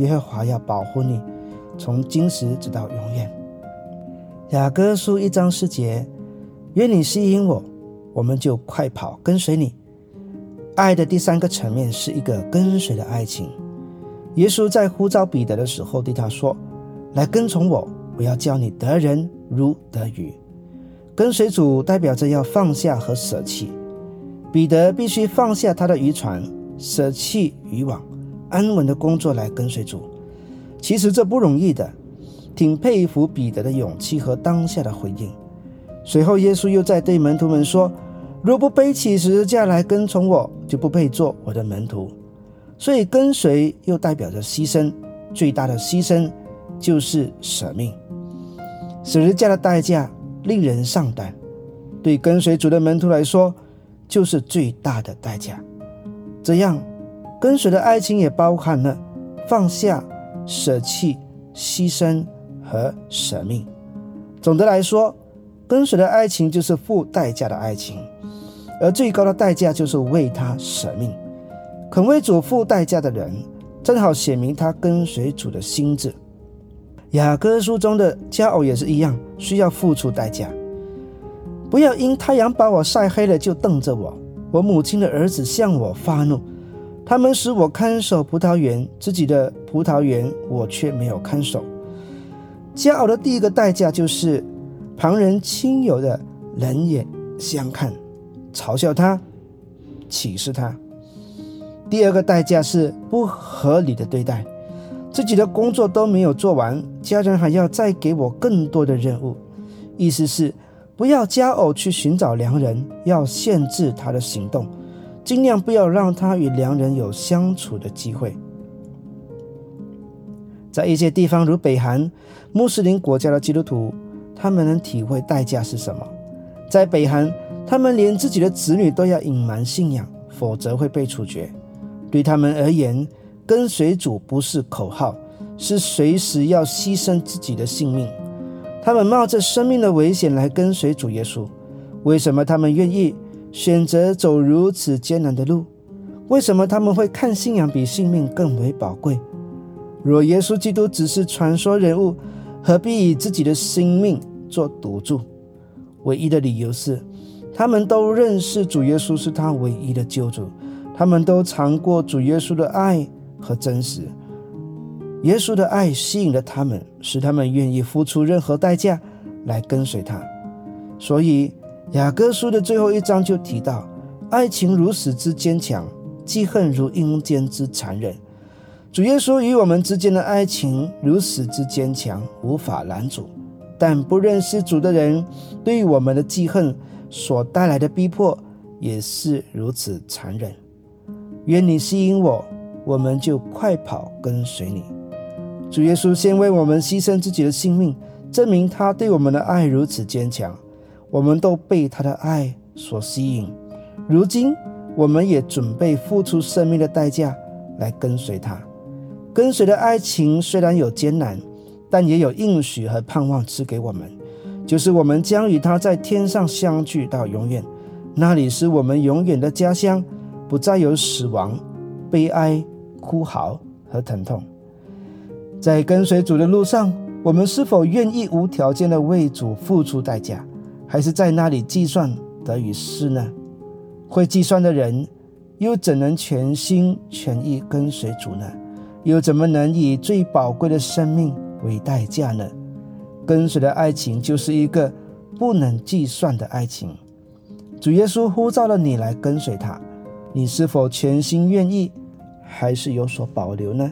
耶和华要保护你，从今时直到永远。雅各书一章四节，愿你吸引我，我们就快跑跟随你。爱的第三个层面是一个跟随的爱情。耶稣在呼召彼得的时候对他说：“来跟从我，我要教你得人如得鱼。”跟随主代表着要放下和舍弃，彼得必须放下他的渔船，舍弃渔网，安稳的工作来跟随主。其实这不容易的，挺佩服彼得的勇气和当下的回应。随后耶稣又在对门徒们说：“若不背起十字架来跟从我，就不配做我的门徒。”所以跟随又代表着牺牲，最大的牺牲就是舍命。十字架的代价。令人上胆，对跟随主的门徒来说，就是最大的代价。这样，跟随的爱情也包含了放下、舍弃、牺牲和舍命。总的来说，跟随的爱情就是付代价的爱情，而最高的代价就是为他舍命。肯为主付代价的人，正好显明他跟随主的心智。雅各书中的佳偶也是一样，需要付出代价。不要因太阳把我晒黑了就瞪着我。我母亲的儿子向我发怒，他们使我看守葡萄园，自己的葡萄园我却没有看守。骄傲的第一个代价就是旁人亲友的冷眼相看，嘲笑他，歧视他。第二个代价是不合理的对待。自己的工作都没有做完，家人还要再给我更多的任务。意思是，不要加偶去寻找良人，要限制他的行动，尽量不要让他与良人有相处的机会。在一些地方，如北韩穆斯林国家的基督徒，他们能体会代价是什么。在北韩，他们连自己的子女都要隐瞒信仰，否则会被处决。对他们而言，跟随主不是口号，是随时要牺牲自己的性命。他们冒着生命的危险来跟随主耶稣。为什么他们愿意选择走如此艰难的路？为什么他们会看信仰比性命更为宝贵？若耶稣基督只是传说人物，何必以自己的生命做赌注？唯一的理由是，他们都认识主耶稣是他唯一的救主，他们都尝过主耶稣的爱。和真实，耶稣的爱吸引了他们，使他们愿意付出任何代价来跟随他。所以雅各书的最后一章就提到：爱情如此之坚强，记恨如阴间之残忍。主耶稣与我们之间的爱情如此之坚强，无法拦阻。但不认识主的人对于我们的记恨所带来的逼迫，也是如此残忍。愿你吸引我。我们就快跑跟随你，主耶稣先为我们牺牲自己的性命，证明他对我们的爱如此坚强。我们都被他的爱所吸引，如今我们也准备付出生命的代价来跟随他。跟随的爱情虽然有艰难，但也有应许和盼望赐给我们，就是我们将与他在天上相聚到永远，那里是我们永远的家乡，不再有死亡、悲哀。哭嚎和疼痛，在跟随主的路上，我们是否愿意无条件的为主付出代价，还是在那里计算得与失呢？会计算的人，又怎能全心全意跟随主呢？又怎么能以最宝贵的生命为代价呢？跟随的爱情就是一个不能计算的爱情。主耶稣呼召了你来跟随他，你是否全心愿意？还是有所保留呢？